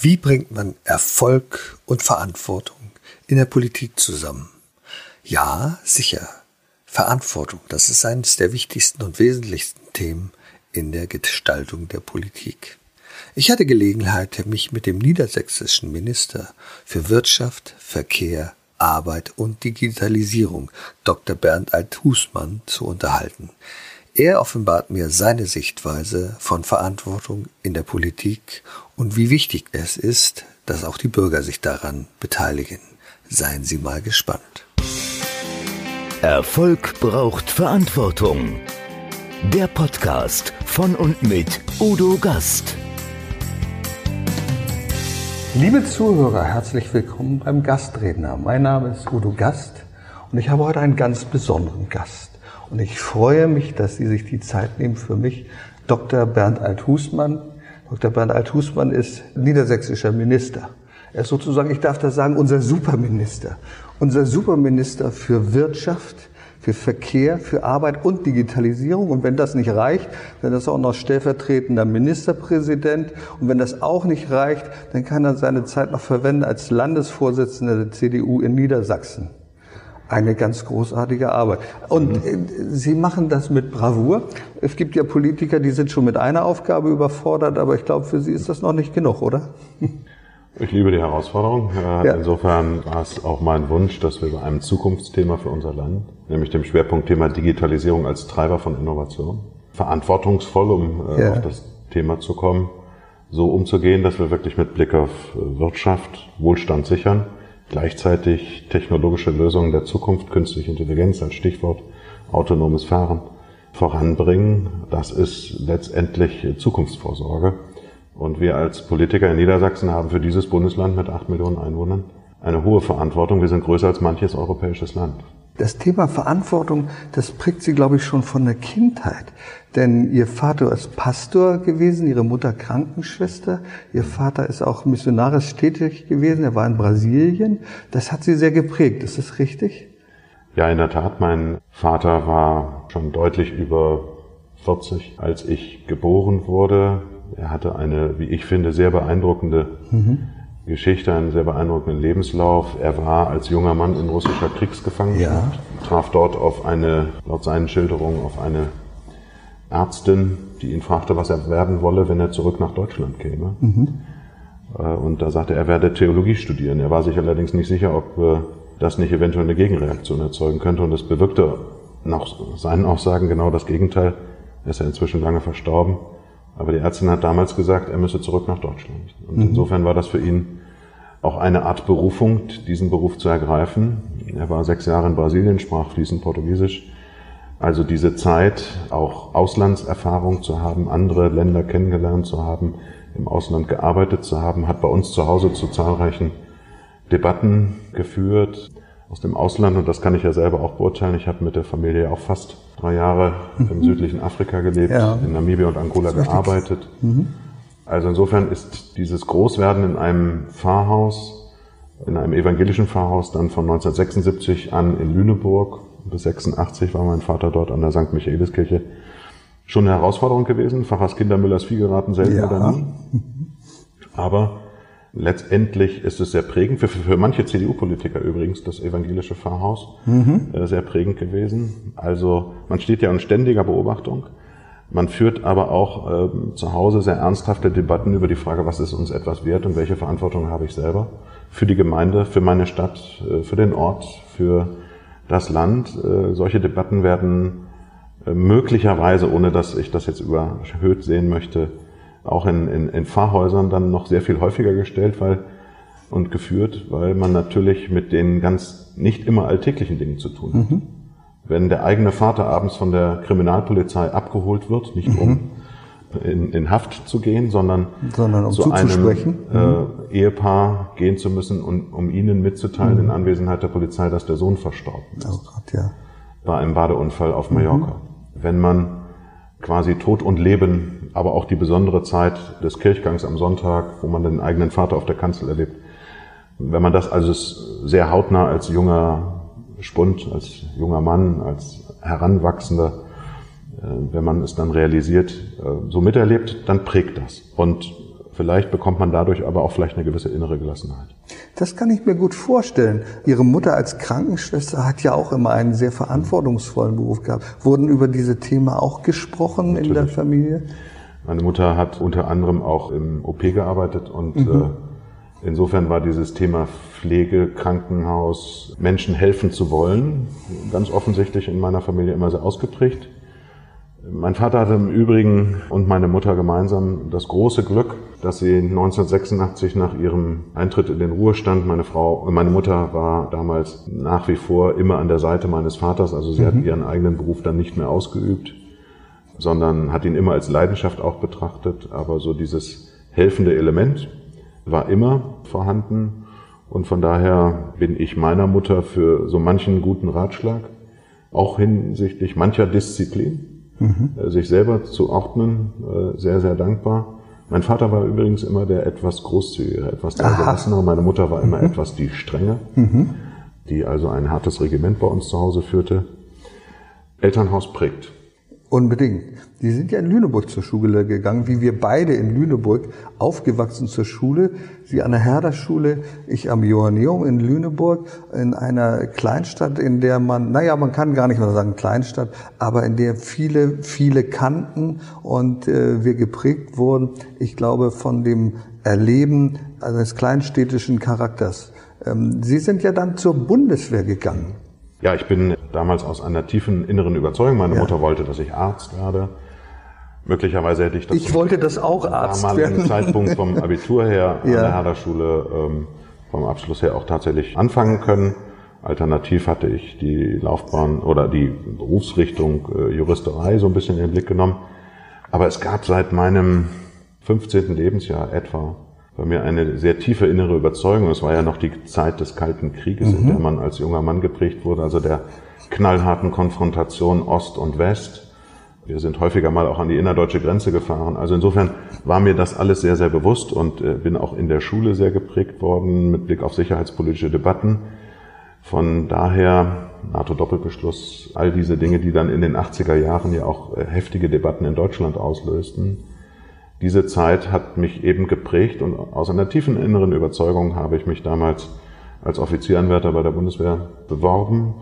Wie bringt man Erfolg und Verantwortung in der Politik zusammen? Ja, sicher. Verantwortung, das ist eines der wichtigsten und wesentlichsten Themen in der Gestaltung der Politik. Ich hatte Gelegenheit, mich mit dem niedersächsischen Minister für Wirtschaft, Verkehr, Arbeit und Digitalisierung, Dr. Bernd Alt-Husmann, zu unterhalten. Er offenbart mir seine Sichtweise von Verantwortung in der Politik und wie wichtig es ist, dass auch die Bürger sich daran beteiligen. Seien Sie mal gespannt. Erfolg braucht Verantwortung. Der Podcast von und mit Udo Gast. Liebe Zuhörer, herzlich willkommen beim Gastredner. Mein Name ist Udo Gast und ich habe heute einen ganz besonderen Gast. Und ich freue mich, dass Sie sich die Zeit nehmen für mich. Dr. Bernd Alt-Husmann. Dr. Bernd Alt-Husmann ist niedersächsischer Minister. Er ist sozusagen, ich darf das sagen, unser Superminister. Unser Superminister für Wirtschaft, für Verkehr, für Arbeit und Digitalisierung. Und wenn das nicht reicht, dann ist er auch noch stellvertretender Ministerpräsident. Und wenn das auch nicht reicht, dann kann er seine Zeit noch verwenden als Landesvorsitzender der CDU in Niedersachsen eine ganz großartige Arbeit. Und mhm. Sie machen das mit Bravour. Es gibt ja Politiker, die sind schon mit einer Aufgabe überfordert, aber ich glaube, für Sie ist das noch nicht genug, oder? Ich liebe die Herausforderung. Äh, ja. Insofern war es auch mein Wunsch, dass wir bei einem Zukunftsthema für unser Land, nämlich dem Schwerpunktthema Digitalisierung als Treiber von Innovation, verantwortungsvoll, um äh, ja. auf das Thema zu kommen, so umzugehen, dass wir wirklich mit Blick auf Wirtschaft Wohlstand sichern gleichzeitig technologische Lösungen der Zukunft, künstliche Intelligenz als Stichwort, autonomes Fahren voranbringen. Das ist letztendlich Zukunftsvorsorge. Und wir als Politiker in Niedersachsen haben für dieses Bundesland mit acht Millionen Einwohnern eine hohe Verantwortung. Wir sind größer als manches europäisches Land. Das Thema Verantwortung, das prägt Sie, glaube ich, schon von der Kindheit. Denn Ihr Vater ist Pastor gewesen, Ihre Mutter Krankenschwester. Ihr Vater ist auch missionarisch tätig gewesen, er war in Brasilien. Das hat Sie sehr geprägt, ist das richtig? Ja, in der Tat. Mein Vater war schon deutlich über 40, als ich geboren wurde. Er hatte eine, wie ich finde, sehr beeindruckende mhm. Geschichte, einen sehr beeindruckenden Lebenslauf. Er war als junger Mann in russischer Kriegsgefangenschaft, ja. traf dort auf eine, laut seinen Schilderungen, auf eine Ärztin, die ihn fragte, was er werden wolle, wenn er zurück nach Deutschland käme. Mhm. Äh, und da sagte er, er werde Theologie studieren. Er war sich allerdings nicht sicher, ob äh, das nicht eventuell eine Gegenreaktion erzeugen könnte. Und es bewirkte nach seinen Aussagen genau das Gegenteil. Er ist ja inzwischen lange verstorben. Aber die Ärztin hat damals gesagt, er müsse zurück nach Deutschland. Und mhm. insofern war das für ihn auch eine Art Berufung, diesen Beruf zu ergreifen. Er war sechs Jahre in Brasilien, sprach fließend Portugiesisch also diese Zeit, auch Auslandserfahrung zu haben, andere Länder kennengelernt zu haben, im Ausland gearbeitet zu haben, hat bei uns zu Hause zu zahlreichen Debatten geführt aus dem Ausland und das kann ich ja selber auch beurteilen. Ich habe mit der Familie auch fast drei Jahre mhm. im südlichen Afrika gelebt, ja. in Namibia und Angola gearbeitet. Mhm. Also insofern ist dieses Großwerden in einem Pfarrhaus, in einem evangelischen Pfarrhaus dann von 1976 an in Lüneburg bis 86 war mein Vater dort an der St. Michaeliskirche. Schon eine Herausforderung gewesen. Pfarrers Kindermüllers Vieh geraten selten ja. oder nie. Aber letztendlich ist es sehr prägend, für, für, manche CDU-Politiker übrigens, das evangelische Pfarrhaus, mhm. äh, sehr prägend gewesen. Also man steht ja in ständiger Beobachtung. Man führt aber auch äh, zu Hause sehr ernsthafte Debatten über die Frage, was ist uns etwas wert und welche Verantwortung habe ich selber für die Gemeinde, für meine Stadt, äh, für den Ort, für das Land. Äh, solche Debatten werden möglicherweise, ohne dass ich das jetzt überhöht sehen möchte, auch in, in, in Pfarrhäusern dann noch sehr viel häufiger gestellt weil, und geführt, weil man natürlich mit den ganz nicht immer alltäglichen Dingen zu tun hat. Mhm. Wenn der eigene Vater abends von der Kriminalpolizei abgeholt wird, nicht mhm. um in, in Haft zu gehen, sondern, sondern um zu einem äh, mhm. Ehepaar gehen zu müssen, um, um ihnen mitzuteilen mhm. in Anwesenheit der Polizei, dass der Sohn verstorben ist. Oh Gott, ja. Bei einem Badeunfall auf Mallorca. Mhm. Wenn man quasi Tod und Leben, aber auch die besondere Zeit des Kirchgangs am Sonntag, wo man den eigenen Vater auf der Kanzel erlebt, wenn man das also sehr hautnah als junger Spund, als junger Mann, als Heranwachsender äh, wenn man es dann realisiert, äh, so miterlebt, dann prägt das. Und Vielleicht bekommt man dadurch aber auch vielleicht eine gewisse innere Gelassenheit. Das kann ich mir gut vorstellen. Ihre Mutter als Krankenschwester hat ja auch immer einen sehr verantwortungsvollen Beruf gehabt. Wurden über diese Themen auch gesprochen Natürlich. in der Familie? Meine Mutter hat unter anderem auch im OP gearbeitet und mhm. äh, insofern war dieses Thema Pflege, Krankenhaus, Menschen helfen zu wollen, ganz offensichtlich in meiner Familie immer sehr ausgeprägt. Mein Vater hatte im Übrigen und meine Mutter gemeinsam das große Glück, dass sie 1986 nach ihrem Eintritt in den Ruhestand, meine Frau, meine Mutter war damals nach wie vor immer an der Seite meines Vaters, also sie mhm. hat ihren eigenen Beruf dann nicht mehr ausgeübt, sondern hat ihn immer als Leidenschaft auch betrachtet, aber so dieses helfende Element war immer vorhanden und von daher bin ich meiner Mutter für so manchen guten Ratschlag, auch hinsichtlich mancher Disziplin, mhm. sich selber zu ordnen, äh, sehr, sehr dankbar. Mein Vater war übrigens immer der etwas großzügigere, etwas der gelassenere. Meine Mutter war immer mhm. etwas die strenge, mhm. die also ein hartes Regiment bei uns zu Hause führte. Elternhaus prägt. Unbedingt. Die sind ja in Lüneburg zur Schule gegangen, wie wir beide in Lüneburg aufgewachsen zur Schule. Sie an der Herder-Schule, ich am Johanneum in Lüneburg, in einer Kleinstadt, in der man, naja, man kann gar nicht mehr sagen Kleinstadt, aber in der viele, viele kannten und äh, wir geprägt wurden, ich glaube, von dem Erleben eines kleinstädtischen Charakters. Ähm, Sie sind ja dann zur Bundeswehr gegangen. Ja, ich bin damals aus einer tiefen inneren Überzeugung. Meine ja. Mutter wollte, dass ich Arzt werde. Möglicherweise hätte ich das. Ich wollte das auch Arzt damaligen Zeitpunkt vom Abitur her ja. an der Herder-Schule ähm, vom Abschluss her auch tatsächlich anfangen können. Alternativ hatte ich die Laufbahn oder die Berufsrichtung äh, Juristerei so ein bisschen in den Blick genommen. Aber es gab seit meinem 15. Lebensjahr etwa bei mir eine sehr tiefe innere Überzeugung. Es war ja noch die Zeit des Kalten Krieges, mhm. in der man als junger Mann geprägt wurde, also der knallharten Konfrontation Ost und West wir sind häufiger mal auch an die innerdeutsche Grenze gefahren. Also insofern war mir das alles sehr, sehr bewusst und äh, bin auch in der Schule sehr geprägt worden mit Blick auf sicherheitspolitische Debatten. Von daher NATO-Doppelbeschluss, all diese Dinge, die dann in den 80er Jahren ja auch äh, heftige Debatten in Deutschland auslösten. Diese Zeit hat mich eben geprägt und aus einer tiefen inneren Überzeugung habe ich mich damals als Offizieranwärter bei der Bundeswehr beworben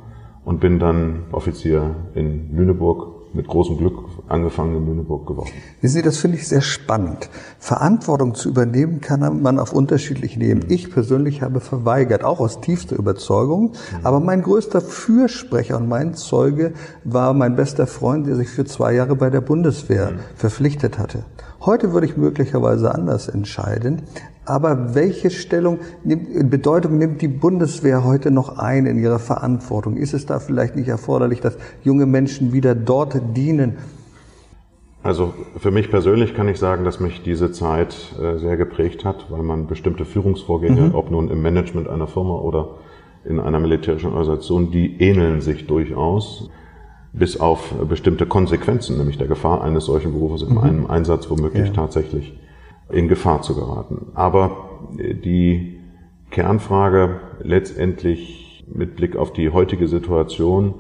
und bin dann Offizier in Lüneburg mit großem Glück angefangen in Lüneburg geworden. Wissen Sie, das finde ich sehr spannend. Verantwortung zu übernehmen kann man auf unterschiedlichen Ebenen. Mhm. Ich persönlich habe verweigert, auch aus tiefster Überzeugung. Mhm. Aber mein größter Fürsprecher und mein Zeuge war mein bester Freund, der sich für zwei Jahre bei der Bundeswehr mhm. verpflichtet hatte. Heute würde ich möglicherweise anders entscheiden. Aber welche Stellung, nimmt, Bedeutung nimmt die Bundeswehr heute noch ein in ihrer Verantwortung? Ist es da vielleicht nicht erforderlich, dass junge Menschen wieder dort dienen? Also für mich persönlich kann ich sagen, dass mich diese Zeit äh, sehr geprägt hat, weil man bestimmte Führungsvorgänge, mhm. ob nun im Management einer Firma oder in einer militärischen Organisation, die ähneln sich durchaus bis auf bestimmte Konsequenzen, nämlich der Gefahr eines solchen Berufes in mhm. einem Einsatz womöglich ja. tatsächlich in Gefahr zu geraten. Aber die Kernfrage letztendlich mit Blick auf die heutige Situation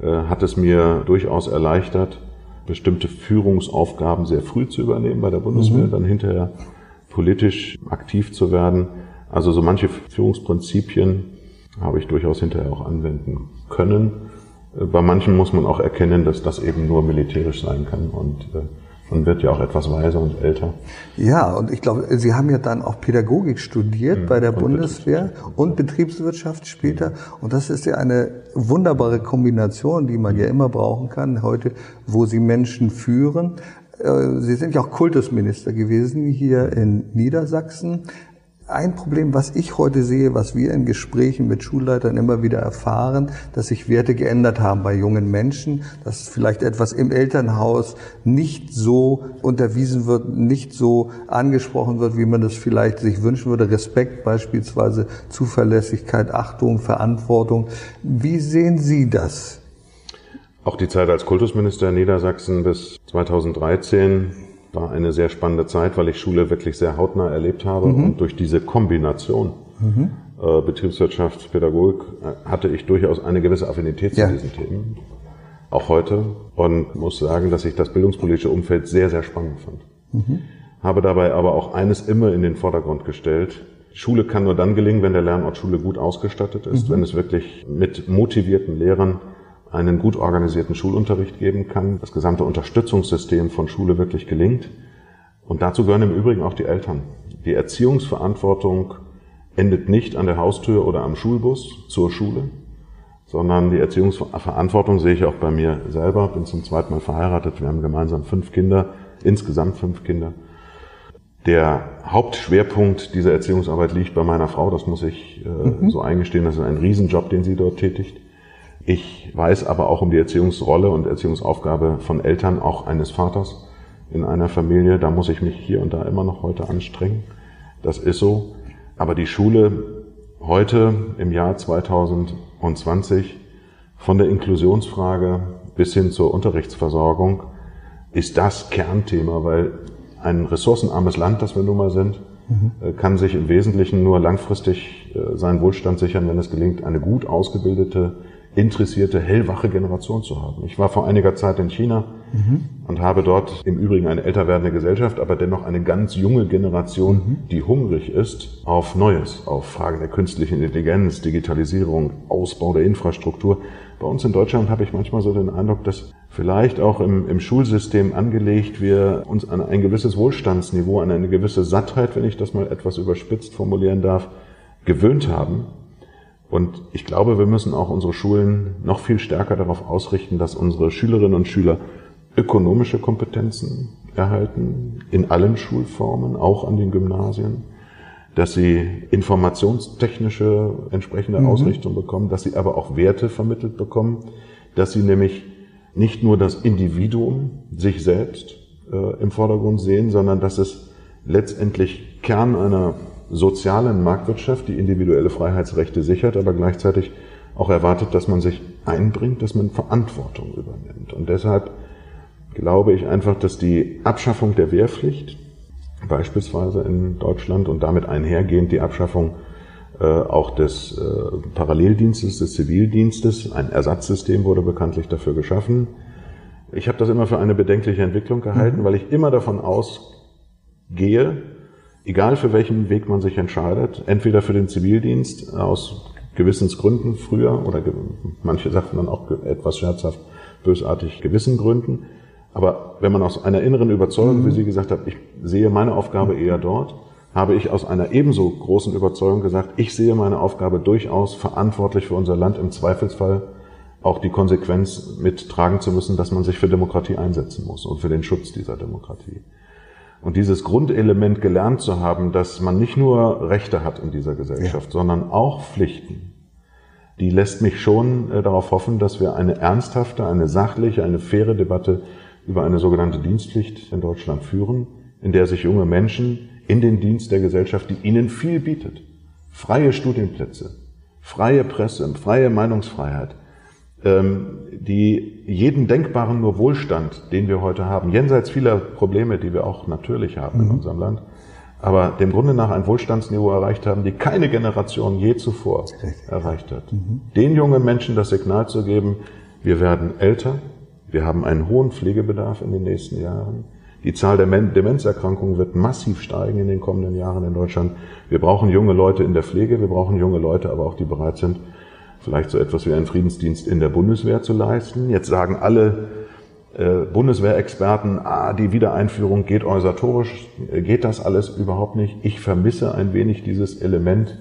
äh, hat es mir durchaus erleichtert, bestimmte Führungsaufgaben sehr früh zu übernehmen bei der Bundeswehr, mhm. dann hinterher politisch aktiv zu werden. Also so manche Führungsprinzipien habe ich durchaus hinterher auch anwenden können. Äh, bei manchen muss man auch erkennen, dass das eben nur militärisch sein kann und äh, man wird ja auch etwas weiser und älter. Ja, und ich glaube, Sie haben ja dann auch Pädagogik studiert mhm, bei der Bundeswehr und Betriebswirtschaft später. Mhm. Und das ist ja eine wunderbare Kombination, die man ja immer brauchen kann heute, wo Sie Menschen führen. Äh, Sie sind ja auch Kultusminister gewesen hier in Niedersachsen ein Problem, was ich heute sehe, was wir in Gesprächen mit Schulleitern immer wieder erfahren, dass sich Werte geändert haben bei jungen Menschen, dass vielleicht etwas im Elternhaus nicht so unterwiesen wird, nicht so angesprochen wird, wie man das vielleicht sich wünschen würde. Respekt beispielsweise, Zuverlässigkeit, Achtung, Verantwortung. Wie sehen Sie das? Auch die Zeit als Kultusminister in Niedersachsen bis 2013 war eine sehr spannende Zeit, weil ich Schule wirklich sehr hautnah erlebt habe mhm. und durch diese Kombination mhm. äh, Betriebswirtschaft, Pädagogik äh, hatte ich durchaus eine gewisse Affinität ja. zu diesen Themen. Auch heute und muss sagen, dass ich das bildungspolitische Umfeld sehr, sehr spannend fand. Mhm. habe dabei aber auch eines immer in den Vordergrund gestellt. Schule kann nur dann gelingen, wenn der Lernort Schule gut ausgestattet ist, mhm. wenn es wirklich mit motivierten Lehrern einen gut organisierten Schulunterricht geben kann, das gesamte Unterstützungssystem von Schule wirklich gelingt. Und dazu gehören im Übrigen auch die Eltern. Die Erziehungsverantwortung endet nicht an der Haustür oder am Schulbus zur Schule, sondern die Erziehungsverantwortung sehe ich auch bei mir selber. Bin zum zweiten Mal verheiratet. Wir haben gemeinsam fünf Kinder, insgesamt fünf Kinder. Der Hauptschwerpunkt dieser Erziehungsarbeit liegt bei meiner Frau. Das muss ich äh, mhm. so eingestehen. Das ist ein Riesenjob, den sie dort tätigt. Ich weiß aber auch um die Erziehungsrolle und Erziehungsaufgabe von Eltern, auch eines Vaters in einer Familie. Da muss ich mich hier und da immer noch heute anstrengen. Das ist so. Aber die Schule heute im Jahr 2020 von der Inklusionsfrage bis hin zur Unterrichtsversorgung ist das Kernthema, weil ein ressourcenarmes Land, das wir nun mal sind, mhm. kann sich im Wesentlichen nur langfristig äh, seinen Wohlstand sichern, wenn es gelingt, eine gut ausgebildete, interessierte, hellwache Generation zu haben. Ich war vor einiger Zeit in China mhm. und habe dort im Übrigen eine älter werdende Gesellschaft, aber dennoch eine ganz junge Generation, mhm. die hungrig ist auf Neues, auf Fragen der künstlichen Intelligenz, Digitalisierung, Ausbau der Infrastruktur. Bei uns in Deutschland habe ich manchmal so den Eindruck, dass vielleicht auch im, im Schulsystem angelegt wir uns an ein gewisses Wohlstandsniveau, an eine gewisse Sattheit, wenn ich das mal etwas überspitzt formulieren darf, gewöhnt haben. Und ich glaube, wir müssen auch unsere Schulen noch viel stärker darauf ausrichten, dass unsere Schülerinnen und Schüler ökonomische Kompetenzen erhalten, in allen Schulformen, auch an den Gymnasien, dass sie informationstechnische entsprechende mhm. Ausrichtung bekommen, dass sie aber auch Werte vermittelt bekommen, dass sie nämlich nicht nur das Individuum, sich selbst äh, im Vordergrund sehen, sondern dass es letztendlich Kern einer sozialen Marktwirtschaft, die individuelle Freiheitsrechte sichert, aber gleichzeitig auch erwartet, dass man sich einbringt, dass man Verantwortung übernimmt. Und deshalb glaube ich einfach, dass die Abschaffung der Wehrpflicht, beispielsweise in Deutschland und damit einhergehend die Abschaffung äh, auch des äh, Paralleldienstes, des Zivildienstes, ein Ersatzsystem wurde bekanntlich dafür geschaffen. Ich habe das immer für eine bedenkliche Entwicklung gehalten, mhm. weil ich immer davon ausgehe, egal für welchen Weg man sich entscheidet, entweder für den Zivildienst aus Gewissensgründen früher oder manche sagten dann auch etwas scherzhaft, bösartig Gewissengründen, aber wenn man aus einer inneren Überzeugung, mhm. wie Sie gesagt haben, ich sehe meine Aufgabe eher dort, habe ich aus einer ebenso großen Überzeugung gesagt, ich sehe meine Aufgabe durchaus verantwortlich für unser Land, im Zweifelsfall auch die Konsequenz mittragen zu müssen, dass man sich für Demokratie einsetzen muss und für den Schutz dieser Demokratie. Und dieses Grundelement gelernt zu haben, dass man nicht nur Rechte hat in dieser Gesellschaft, ja. sondern auch Pflichten, die lässt mich schon äh, darauf hoffen, dass wir eine ernsthafte, eine sachliche, eine faire Debatte über eine sogenannte Dienstpflicht in Deutschland führen, in der sich junge Menschen in den Dienst der Gesellschaft, die ihnen viel bietet, freie Studienplätze, freie Presse, freie Meinungsfreiheit, ähm, die jeden denkbaren nur Wohlstand, den wir heute haben, jenseits vieler Probleme, die wir auch natürlich haben mhm. in unserem Land, aber dem Grunde nach ein Wohlstandsniveau erreicht haben, die keine Generation je zuvor erreicht hat. Mhm. Den jungen Menschen das Signal zu geben, wir werden älter, wir haben einen hohen Pflegebedarf in den nächsten Jahren. Die Zahl der Demenzerkrankungen wird massiv steigen in den kommenden Jahren in Deutschland. Wir brauchen junge Leute in der Pflege, wir brauchen junge Leute, aber auch die bereit sind, vielleicht so etwas wie einen Friedensdienst in der Bundeswehr zu leisten. Jetzt sagen alle äh, Bundeswehrexperten, ah, die Wiedereinführung geht organisatorisch, äh, geht das alles überhaupt nicht. Ich vermisse ein wenig dieses Element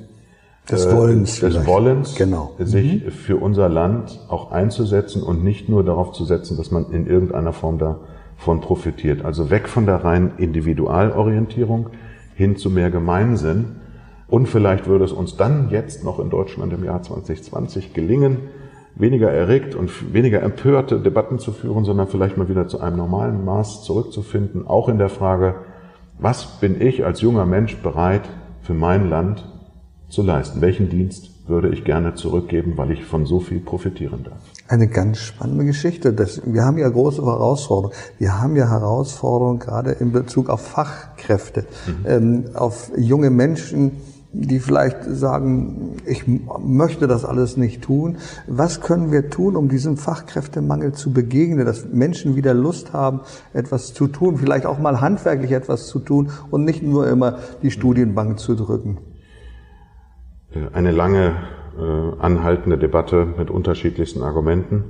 des äh, Wollens, des Wollens genau. sich mhm. für unser Land auch einzusetzen und nicht nur darauf zu setzen, dass man in irgendeiner Form davon profitiert. Also weg von der reinen Individualorientierung hin zu mehr Gemeinsinn. Und vielleicht würde es uns dann jetzt noch in Deutschland im Jahr 2020 gelingen, weniger erregt und weniger empörte Debatten zu führen, sondern vielleicht mal wieder zu einem normalen Maß zurückzufinden, auch in der Frage, was bin ich als junger Mensch bereit für mein Land zu leisten. Welchen Dienst würde ich gerne zurückgeben, weil ich von so viel profitieren darf? Eine ganz spannende Geschichte. Das, wir haben ja große Herausforderungen. Wir haben ja Herausforderungen gerade in Bezug auf Fachkräfte, mhm. ähm, auf junge Menschen, die vielleicht sagen, ich möchte das alles nicht tun. Was können wir tun, um diesem Fachkräftemangel zu begegnen, dass Menschen wieder Lust haben, etwas zu tun, vielleicht auch mal handwerklich etwas zu tun und nicht nur immer die Studienbank zu drücken? Eine lange äh, anhaltende Debatte mit unterschiedlichsten Argumenten.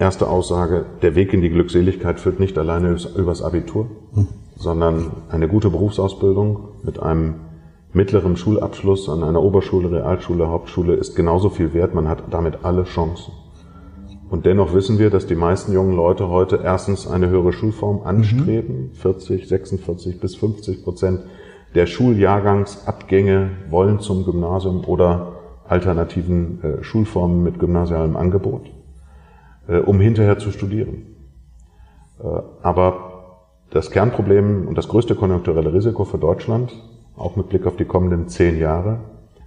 Erste Aussage, der Weg in die Glückseligkeit führt nicht alleine übers Abitur, hm. sondern eine gute Berufsausbildung mit einem mittleren Schulabschluss an einer Oberschule, Realschule, Hauptschule ist genauso viel wert. Man hat damit alle Chancen. Und dennoch wissen wir, dass die meisten jungen Leute heute erstens eine höhere Schulform anstreben. Mhm. 40, 46 bis 50 Prozent der Schuljahrgangsabgänge wollen zum Gymnasium oder alternativen äh, Schulformen mit gymnasialem Angebot, äh, um hinterher zu studieren. Äh, aber das Kernproblem und das größte konjunkturelle Risiko für Deutschland auch mit Blick auf die kommenden zehn Jahre,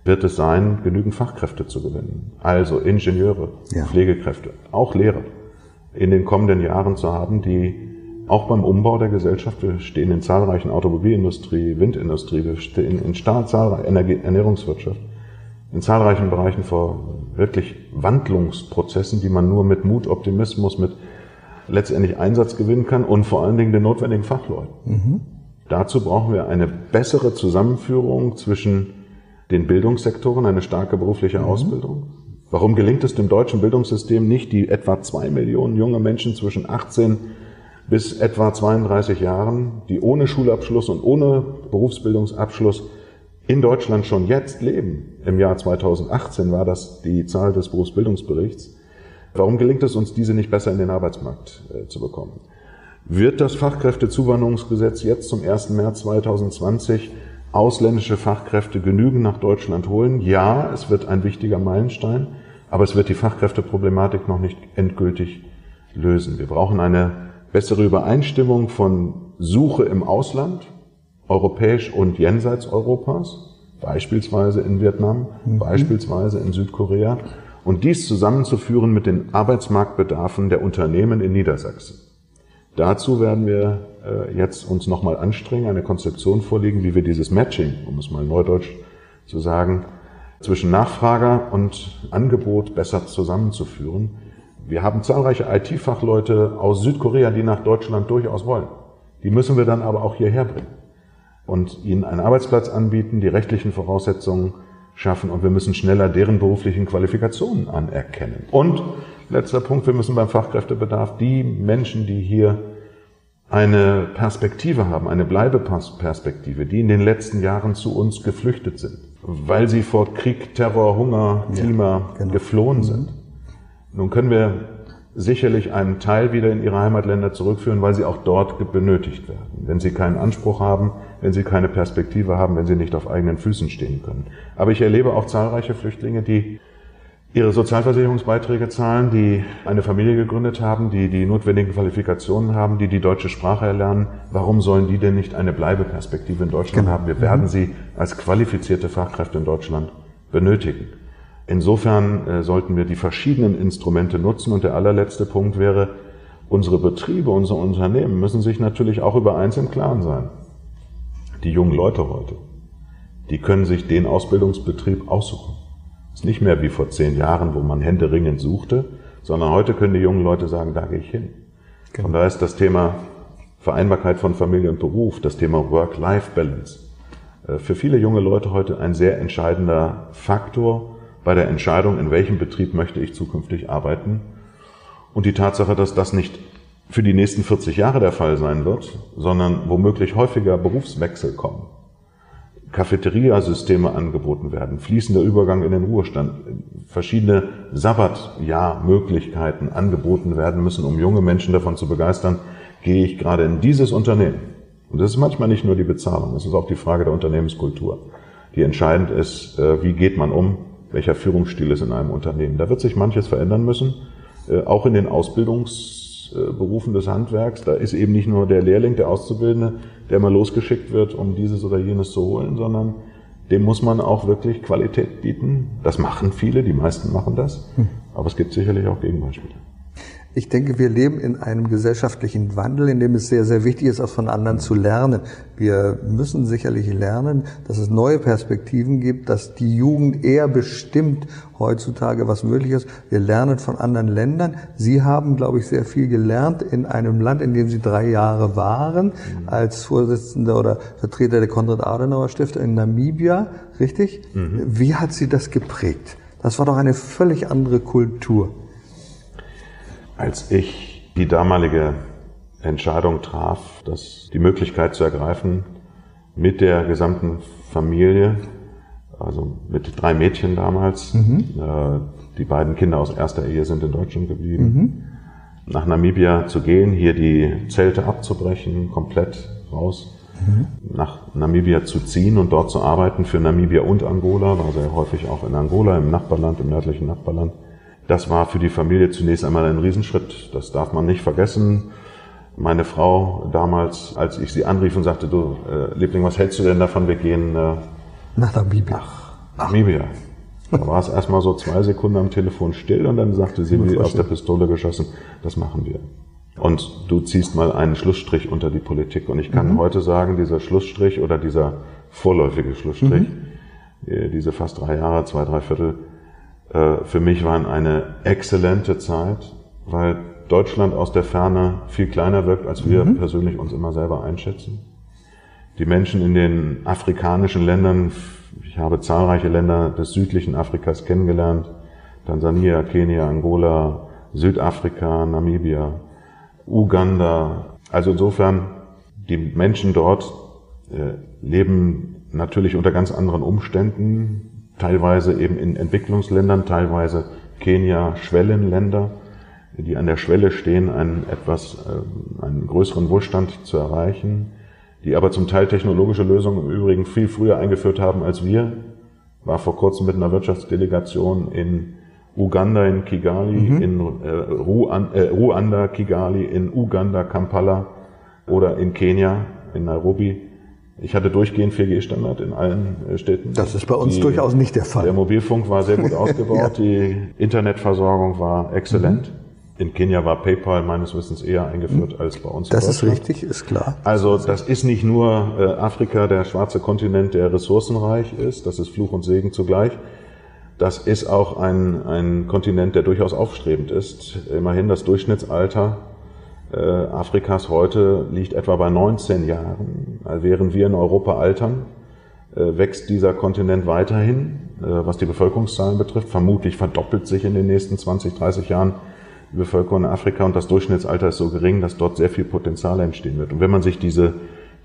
wird es sein, genügend Fachkräfte zu gewinnen. Also Ingenieure, ja. Pflegekräfte, auch Lehrer in den kommenden Jahren zu haben, die auch beim Umbau der Gesellschaft, wir stehen in zahlreichen Automobilindustrie, Windindustrie, wir stehen in zahlreichen Ernährungswirtschaft, in zahlreichen Bereichen vor wirklich Wandlungsprozessen, die man nur mit Mut, Optimismus, mit letztendlich Einsatz gewinnen kann und vor allen Dingen den notwendigen Fachleuten. Mhm. Dazu brauchen wir eine bessere Zusammenführung zwischen den Bildungssektoren, eine starke berufliche mhm. Ausbildung. Warum gelingt es dem deutschen Bildungssystem nicht, die etwa zwei Millionen junge Menschen zwischen 18 bis etwa 32 Jahren, die ohne Schulabschluss und ohne Berufsbildungsabschluss in Deutschland schon jetzt leben? Im Jahr 2018 war das die Zahl des Berufsbildungsberichts. Warum gelingt es uns, diese nicht besser in den Arbeitsmarkt äh, zu bekommen? Wird das Fachkräftezuwanderungsgesetz jetzt zum 1. März 2020 ausländische Fachkräfte genügend nach Deutschland holen? Ja, es wird ein wichtiger Meilenstein, aber es wird die Fachkräfteproblematik noch nicht endgültig lösen. Wir brauchen eine bessere Übereinstimmung von Suche im Ausland, europäisch und jenseits Europas, beispielsweise in Vietnam, mhm. beispielsweise in Südkorea, und dies zusammenzuführen mit den Arbeitsmarktbedarfen der Unternehmen in Niedersachsen. Dazu werden wir äh, jetzt uns nochmal anstrengen, eine Konzeption vorlegen, wie wir dieses Matching, um es mal neudeutsch zu sagen, zwischen Nachfrager und Angebot besser zusammenzuführen. Wir haben zahlreiche IT-Fachleute aus Südkorea, die nach Deutschland durchaus wollen. Die müssen wir dann aber auch hierher bringen und ihnen einen Arbeitsplatz anbieten, die rechtlichen Voraussetzungen schaffen und wir müssen schneller deren beruflichen Qualifikationen anerkennen. Und letzter Punkt, wir müssen beim Fachkräftebedarf die Menschen, die hier eine Perspektive haben, eine Bleibeperspektive, die in den letzten Jahren zu uns geflüchtet sind, weil sie vor Krieg, Terror, Hunger, Klima ja, genau. geflohen mhm. sind. Nun können wir sicherlich einen Teil wieder in ihre Heimatländer zurückführen, weil sie auch dort benötigt werden. Wenn sie keinen Anspruch haben, wenn sie keine Perspektive haben, wenn sie nicht auf eigenen Füßen stehen können. Aber ich erlebe auch zahlreiche Flüchtlinge, die ihre Sozialversicherungsbeiträge zahlen, die eine Familie gegründet haben, die die notwendigen Qualifikationen haben, die die deutsche Sprache erlernen. Warum sollen die denn nicht eine Bleibeperspektive in Deutschland genau. haben? Wir werden mhm. sie als qualifizierte Fachkräfte in Deutschland benötigen. Insofern äh, sollten wir die verschiedenen Instrumente nutzen. Und der allerletzte Punkt wäre, unsere Betriebe, unsere Unternehmen müssen sich natürlich auch über eins im Klaren sein. Die jungen Leute heute, die können sich den Ausbildungsbetrieb aussuchen. Ist nicht mehr wie vor zehn Jahren, wo man händeringend suchte, sondern heute können die jungen Leute sagen, da gehe ich hin. Genau. Und da ist das Thema Vereinbarkeit von Familie und Beruf, das Thema Work-Life-Balance äh, für viele junge Leute heute ein sehr entscheidender Faktor bei der Entscheidung, in welchem Betrieb möchte ich zukünftig arbeiten. Und die Tatsache, dass das nicht für die nächsten 40 Jahre der Fall sein wird, sondern womöglich häufiger Berufswechsel kommen. Cafeteria-Systeme angeboten werden, fließender Übergang in den Ruhestand, verschiedene Sabbatjahrmöglichkeiten angeboten werden müssen, um junge Menschen davon zu begeistern, gehe ich gerade in dieses Unternehmen. Und das ist manchmal nicht nur die Bezahlung, es ist auch die Frage der Unternehmenskultur, die entscheidend ist, äh, wie geht man um, welcher Führungsstil ist in einem Unternehmen. Da wird sich manches verändern müssen, äh, auch in den Ausbildungsberufen des Handwerks. Da ist eben nicht nur der Lehrling, der Auszubildende, der mal losgeschickt wird, um dieses oder jenes zu holen, sondern dem muss man auch wirklich Qualität bieten. Das machen viele, die meisten machen das. Hm. Aber es gibt sicherlich auch Gegenbeispiele. Ich denke, wir leben in einem gesellschaftlichen Wandel, in dem es sehr, sehr wichtig ist, auch von anderen zu lernen. Wir müssen sicherlich lernen, dass es neue Perspektiven gibt, dass die Jugend eher bestimmt heutzutage, was möglich ist. Wir lernen von anderen Ländern. Sie haben, glaube ich, sehr viel gelernt in einem Land, in dem Sie drei Jahre waren, als Vorsitzender oder Vertreter der Konrad-Adenauer-Stiftung in Namibia, richtig? Mhm. Wie hat Sie das geprägt? Das war doch eine völlig andere Kultur. Als ich die damalige Entscheidung traf, das, die Möglichkeit zu ergreifen, mit der gesamten Familie, also mit drei Mädchen damals, mhm. äh, die beiden Kinder aus erster Ehe sind in Deutschland geblieben, mhm. nach Namibia zu gehen, hier die Zelte abzubrechen, komplett raus, mhm. nach Namibia zu ziehen und dort zu arbeiten für Namibia und Angola, war sehr häufig auch in Angola, im Nachbarland, im nördlichen Nachbarland das war für die Familie zunächst einmal ein Riesenschritt. Das darf man nicht vergessen. Meine Frau damals, als ich sie anrief und sagte, du äh, Liebling, was hältst du denn davon? Wir gehen äh, nach Namibia. Nach Namibia. Da war es erstmal so zwei Sekunden am Telefon still und dann sagte sie, wie aus der Pistole geschossen, das machen wir. Und du ziehst mal einen Schlussstrich unter die Politik. Und ich kann mhm. heute sagen, dieser Schlussstrich oder dieser vorläufige Schlussstrich, mhm. Äh, diese fast drei Jahre, zwei, drei Viertel, für mich waren eine exzellente Zeit, weil Deutschland aus der Ferne viel kleiner wirkt, als wir mhm. persönlich uns immer selber einschätzen. Die Menschen in den afrikanischen Ländern, ich habe zahlreiche Länder des südlichen Afrikas kennengelernt, Tansania, Kenia, Angola, Südafrika, Namibia, Uganda. Also insofern, die Menschen dort äh, leben natürlich unter ganz anderen Umständen, teilweise eben in Entwicklungsländern, teilweise Kenia Schwellenländer, die an der Schwelle stehen, einen etwas, äh, einen größeren Wohlstand zu erreichen, die aber zum Teil technologische Lösungen im Übrigen viel früher eingeführt haben als wir. War vor kurzem mit einer Wirtschaftsdelegation in Uganda in Kigali, mhm. in äh, Ruanda, äh, Ruanda, Kigali, in Uganda, Kampala oder in Kenia, in Nairobi ich hatte durchgehend 4G-Standard in allen äh, Städten. Das ist bei uns die, durchaus nicht der Fall. Der Mobilfunk war sehr gut ausgebaut, ja. die Internetversorgung war exzellent. Mhm. In Kenia war PayPal meines Wissens eher eingeführt mhm. als bei uns. Das ist richtig, ist klar. Also das ist nicht nur äh, Afrika, der schwarze Kontinent, der ressourcenreich ist, das ist Fluch und Segen zugleich. Das ist auch ein, ein Kontinent, der durchaus aufstrebend ist. Immerhin das Durchschnittsalter äh, Afrikas heute liegt etwa bei 19 Jahren. Während wir in Europa altern, äh, wächst dieser Kontinent weiterhin, äh, was die Bevölkerungszahlen betrifft. Vermutlich verdoppelt sich in den nächsten 20, 30 Jahren die Bevölkerung in Afrika und das Durchschnittsalter ist so gering, dass dort sehr viel Potenzial entstehen wird. Und wenn man sich diese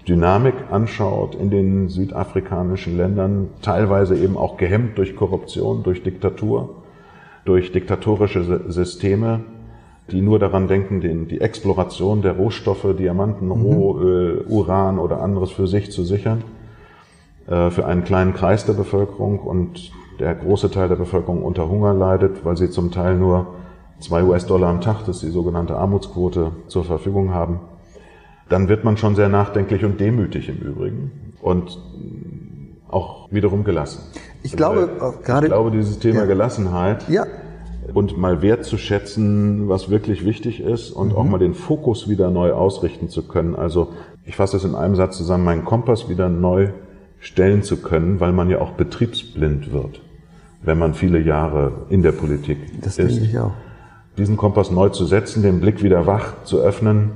Dynamik anschaut in den südafrikanischen Ländern, teilweise eben auch gehemmt durch Korruption, durch Diktatur, durch diktatorische Systeme, die nur daran denken, den, die Exploration der Rohstoffe, Diamanten, mhm. Rohöl, Uran oder anderes für sich zu sichern, äh, für einen kleinen Kreis der Bevölkerung und der große Teil der Bevölkerung unter Hunger leidet, weil sie zum Teil nur zwei US-Dollar am Tag, das ist die sogenannte Armutsquote, zur Verfügung haben, dann wird man schon sehr nachdenklich und demütig im Übrigen und auch wiederum gelassen. Ich glaube, gerade, ich glaube, dieses Thema ja. Gelassenheit ja und mal wertzuschätzen, was wirklich wichtig ist und mhm. auch mal den Fokus wieder neu ausrichten zu können. Also ich fasse es in einem Satz zusammen, meinen Kompass wieder neu stellen zu können, weil man ja auch betriebsblind wird, wenn man viele Jahre in der Politik das ist. Denke ich auch. Diesen Kompass neu zu setzen, den Blick wieder wach zu öffnen,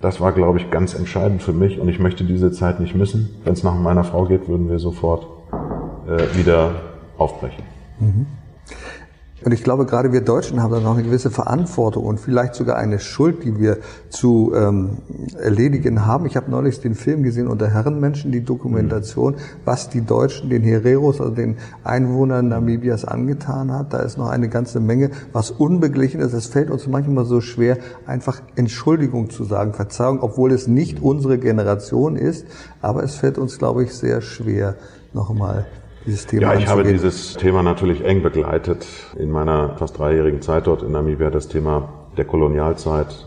das war, glaube ich, ganz entscheidend für mich und ich möchte diese Zeit nicht missen. Wenn es nach meiner Frau geht, würden wir sofort äh, wieder aufbrechen. Mhm. Und ich glaube, gerade wir Deutschen haben da noch eine gewisse Verantwortung und vielleicht sogar eine Schuld, die wir zu ähm, erledigen haben. Ich habe neulich den Film gesehen unter Herrenmenschen, die Dokumentation, was die Deutschen den Hereros, also den Einwohnern Namibias angetan hat. Da ist noch eine ganze Menge, was unbeglichen ist. Es fällt uns manchmal so schwer, einfach Entschuldigung zu sagen, Verzeihung, obwohl es nicht unsere Generation ist. Aber es fällt uns, glaube ich, sehr schwer, nochmal dieses Thema Ja, ich habe dieses Thema natürlich eng begleitet in meiner fast dreijährigen Zeit dort in Namibia, das Thema der Kolonialzeit,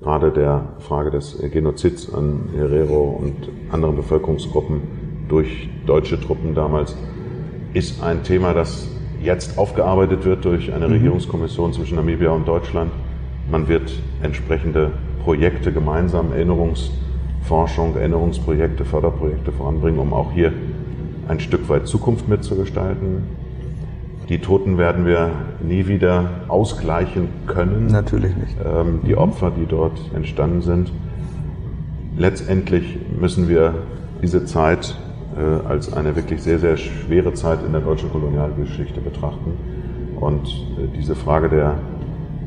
gerade der Frage des Genozids an Herero und anderen Bevölkerungsgruppen durch deutsche Truppen damals, ist ein Thema, das jetzt aufgearbeitet wird durch eine mhm. Regierungskommission zwischen Namibia und Deutschland. Man wird entsprechende Projekte gemeinsam, Erinnerungsforschung, Erinnerungsprojekte, Förderprojekte voranbringen, um auch hier ein Stück weit Zukunft mitzugestalten. Die Toten werden wir nie wieder ausgleichen können. Natürlich nicht. Ähm, die Opfer, die dort entstanden sind. Letztendlich müssen wir diese Zeit äh, als eine wirklich sehr, sehr schwere Zeit in der deutschen Kolonialgeschichte betrachten. Und äh, diese Frage der,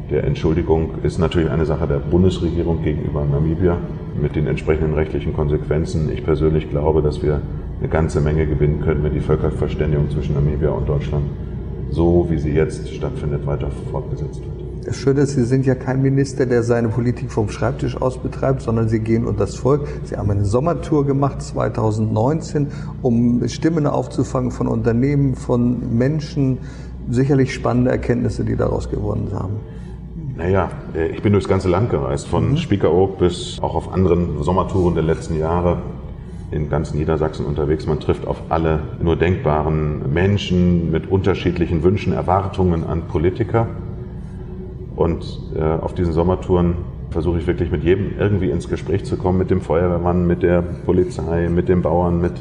der Entschuldigung ist natürlich eine Sache der Bundesregierung gegenüber Namibia mit den entsprechenden rechtlichen Konsequenzen. Ich persönlich glaube, dass wir eine ganze Menge gewinnen können, wenn die Völkerverständigung zwischen Namibia und Deutschland so, wie sie jetzt stattfindet, weiter fortgesetzt wird. Das Schöne ist, Sie sind ja kein Minister, der seine Politik vom Schreibtisch aus betreibt, sondern Sie gehen unter das Volk. Sie haben eine Sommertour gemacht 2019, um Stimmen aufzufangen von Unternehmen, von Menschen. Sicherlich spannende Erkenntnisse, die daraus gewonnen haben. Naja, äh, ich bin durchs ganze Land gereist, von mhm. Spiekeroog bis auch auf anderen Sommertouren der letzten Jahre in ganz Niedersachsen unterwegs. Man trifft auf alle nur denkbaren Menschen mit unterschiedlichen Wünschen, Erwartungen an Politiker. Und äh, auf diesen Sommertouren versuche ich wirklich mit jedem irgendwie ins Gespräch zu kommen, mit dem Feuerwehrmann, mit der Polizei, mit den Bauern, mit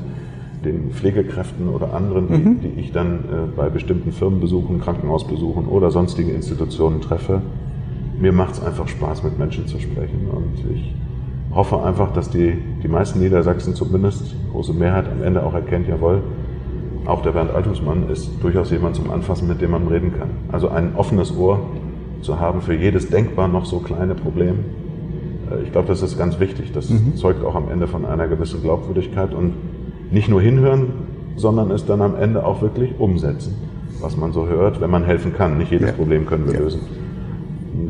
den Pflegekräften oder anderen, die, mhm. die ich dann äh, bei bestimmten Firmenbesuchen, Krankenhausbesuchen oder sonstigen Institutionen treffe. Mir macht es einfach Spaß, mit Menschen zu sprechen. Und ich hoffe einfach, dass die, die meisten Niedersachsen zumindest, große Mehrheit am Ende auch erkennt, jawohl, auch der Bernd Altusmann ist durchaus jemand zum Anfassen, mit dem man reden kann. Also ein offenes Ohr zu haben für jedes denkbar noch so kleine Problem. Äh, ich glaube, das ist ganz wichtig. Das mhm. zeugt auch am Ende von einer gewissen Glaubwürdigkeit und nicht nur hinhören, sondern es dann am Ende auch wirklich umsetzen, was man so hört, wenn man helfen kann. Nicht jedes ja. Problem können wir ja. lösen.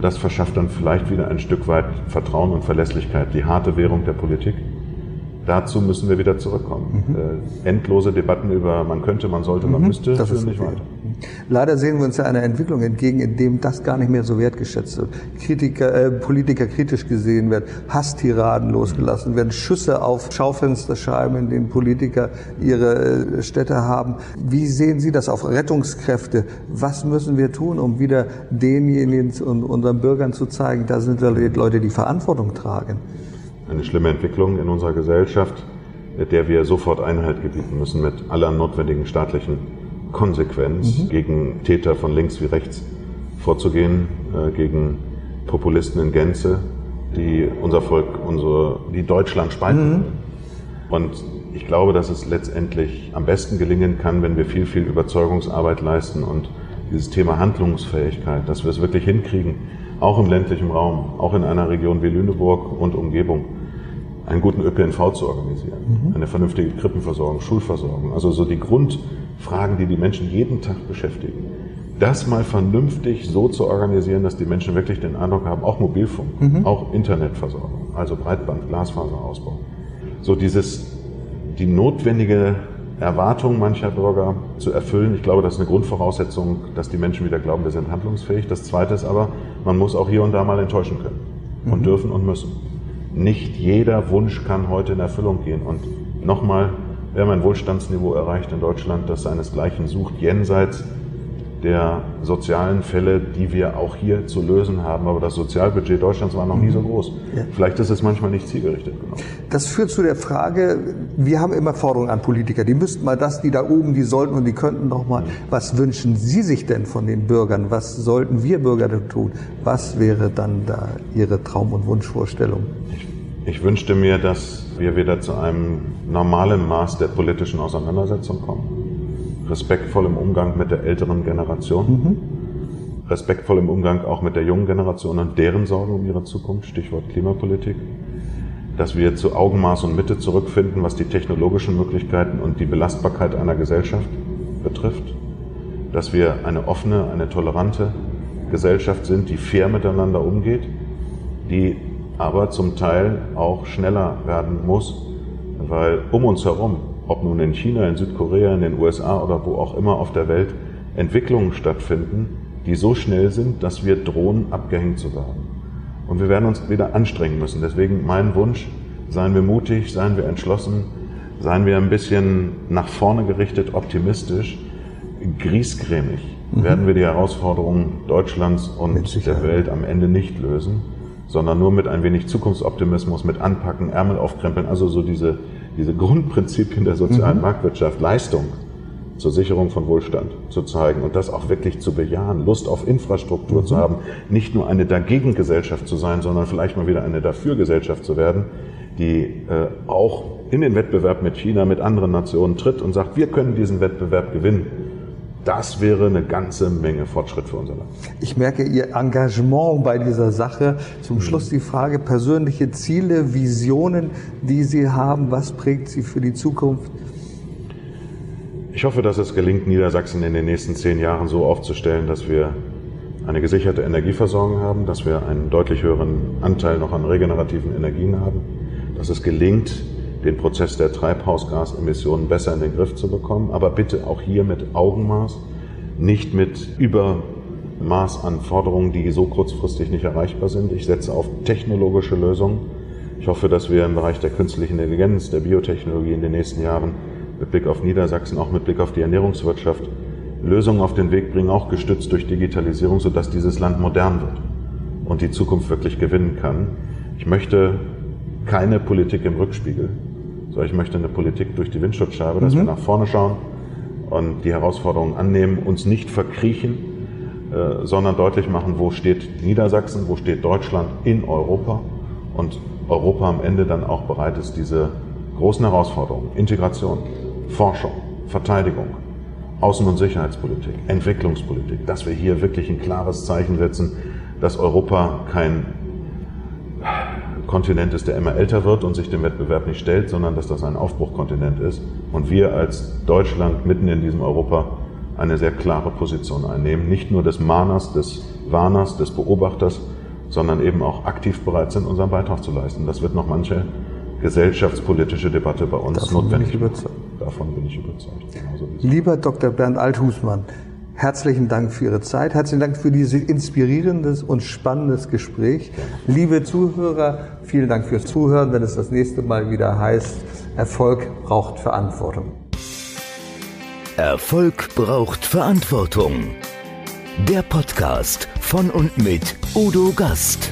Das verschafft dann vielleicht wieder ein Stück weit Vertrauen und Verlässlichkeit, die harte Währung der Politik dazu müssen wir wieder zurückkommen. Mhm. Äh, endlose Debatten über man könnte, man sollte, man mhm. müsste, das führen nicht weiter. Leider sehen wir uns ja einer Entwicklung entgegen, in dem das gar nicht mehr so wertgeschätzt wird. Kritiker, äh, Politiker kritisch gesehen werden, Hasstiraden losgelassen werden, Schüsse auf Schaufensterscheiben, in denen Politiker ihre äh, Städte haben. Wie sehen Sie das auf Rettungskräfte? Was müssen wir tun, um wieder denjenigen und unseren Bürgern zu zeigen, da sind Leute, die Verantwortung tragen? eine schlimme Entwicklung in unserer Gesellschaft, der wir sofort Einhalt gebieten müssen mit aller notwendigen staatlichen Konsequenz mhm. gegen Täter von links wie rechts vorzugehen, äh, gegen Populisten in Gänze, die unser Volk, unsere, die Deutschland spalten. Mhm. Und ich glaube, dass es letztendlich am besten gelingen kann, wenn wir viel, viel Überzeugungsarbeit leisten und dieses Thema Handlungsfähigkeit, dass wir es wirklich hinkriegen, auch im ländlichen Raum, auch in einer Region wie Lüneburg und Umgebung, einen guten ÖPNV zu organisieren, mhm. eine vernünftige Krippenversorgung, Schulversorgung, also so die Grundfragen, die die Menschen jeden Tag beschäftigen. Das mal vernünftig so zu organisieren, dass die Menschen wirklich den Eindruck haben, auch Mobilfunk, mhm. auch Internetversorgung, also Breitband, Glasfaserausbau. So dieses, die notwendige Erwartung mancher Bürger zu erfüllen. Ich glaube, das ist eine Grundvoraussetzung, dass die Menschen wieder glauben, wir sind handlungsfähig. Das Zweite ist aber, man muss auch hier und da mal enttäuschen können und mhm. dürfen und müssen. Nicht jeder Wunsch kann heute in Erfüllung gehen. Und nochmal, wir haben ein Wohlstandsniveau erreicht in Deutschland, das seinesgleichen sucht, jenseits der sozialen Fälle, die wir auch hier zu lösen haben. Aber das Sozialbudget Deutschlands war noch nie so groß. Ja. Vielleicht ist es manchmal nicht zielgerichtet genug. Das führt zu der Frage, wir haben immer Forderungen an Politiker. Die müssten mal das, die da oben, die sollten und die könnten noch mal. Was wünschen Sie sich denn von den Bürgern? Was sollten wir Bürger tun? Was wäre dann da Ihre Traum- und Wunschvorstellung? Ich, ich wünschte mir, dass wir wieder zu einem normalen Maß der politischen Auseinandersetzung kommen. Respektvoll im Umgang mit der älteren Generation, mhm. respektvoll im Umgang auch mit der jungen Generation und deren Sorgen um ihre Zukunft, Stichwort Klimapolitik, dass wir zu Augenmaß und Mitte zurückfinden, was die technologischen Möglichkeiten und die Belastbarkeit einer Gesellschaft betrifft, dass wir eine offene, eine tolerante Gesellschaft sind, die fair miteinander umgeht, die aber zum Teil auch schneller werden muss, weil um uns herum ob nun in China, in Südkorea, in den USA oder wo auch immer auf der Welt, Entwicklungen stattfinden, die so schnell sind, dass wir drohen, abgehängt zu werden. Und wir werden uns wieder anstrengen müssen. Deswegen mein Wunsch, seien wir mutig, seien wir entschlossen, seien wir ein bisschen nach vorne gerichtet, optimistisch. griesgrämig mhm. werden wir die Herausforderungen Deutschlands und der Welt am Ende nicht lösen, sondern nur mit ein wenig Zukunftsoptimismus, mit Anpacken, Ärmel aufkrempeln, also so diese, diese Grundprinzipien der sozialen mhm. Marktwirtschaft, Leistung zur Sicherung von Wohlstand zu zeigen und das auch wirklich zu bejahen, Lust auf Infrastruktur mhm. zu haben, nicht nur eine Dagegen-Gesellschaft zu sein, sondern vielleicht mal wieder eine Dafür-Gesellschaft zu werden, die äh, auch in den Wettbewerb mit China, mit anderen Nationen tritt und sagt, wir können diesen Wettbewerb gewinnen. Das wäre eine ganze Menge Fortschritt für unser Land. Ich merke Ihr Engagement bei dieser Sache. Zum mhm. Schluss die Frage, persönliche Ziele, Visionen, die Sie haben, was prägt Sie für die Zukunft? Ich hoffe, dass es gelingt, Niedersachsen in den nächsten zehn Jahren so aufzustellen, dass wir eine gesicherte Energieversorgung haben, dass wir einen deutlich höheren Anteil noch an regenerativen Energien haben, dass es gelingt, den Prozess der Treibhausgasemissionen besser in den Griff zu bekommen, aber bitte auch hier mit Augenmaß, nicht mit Übermaß an Forderungen, die so kurzfristig nicht erreichbar sind. Ich setze auf technologische Lösungen. Ich hoffe, dass wir im Bereich der künstlichen Intelligenz, der Biotechnologie in den nächsten Jahren mit Blick auf Niedersachsen, auch mit Blick auf die Ernährungswirtschaft, Lösungen auf den Weg bringen, auch gestützt durch Digitalisierung, sodass dieses Land modern wird und die Zukunft wirklich gewinnen kann. Ich möchte keine Politik im Rückspiegel, sondern ich möchte eine Politik durch die Windschutzscheibe, dass mhm. wir nach vorne schauen und die Herausforderungen annehmen, uns nicht verkriechen, äh, sondern deutlich machen, wo steht Niedersachsen, wo steht Deutschland in Europa und Europa am Ende dann auch bereit ist, diese großen Herausforderungen, Integration, Forschung, Verteidigung, Außen- und Sicherheitspolitik, Entwicklungspolitik, dass wir hier wirklich ein klares Zeichen setzen, dass Europa kein Kontinent ist, der immer älter wird und sich dem Wettbewerb nicht stellt, sondern dass das ein Aufbruchkontinent ist und wir als Deutschland mitten in diesem Europa eine sehr klare Position einnehmen, nicht nur des Mahners, des Warners, des Beobachters, sondern eben auch aktiv bereit sind, unseren Beitrag zu leisten. Das wird noch manche gesellschaftspolitische Debatte bei uns Davon notwendig. Bin Davon bin ich überzeugt. Lieber Dr. Bernd Althusmann, herzlichen Dank für Ihre Zeit, herzlichen Dank für dieses inspirierendes und spannendes Gespräch. Liebe Zuhörer, vielen Dank fürs Zuhören, wenn es das nächste Mal wieder heißt, Erfolg braucht Verantwortung. Erfolg braucht Verantwortung. Der Podcast von und mit Udo Gast.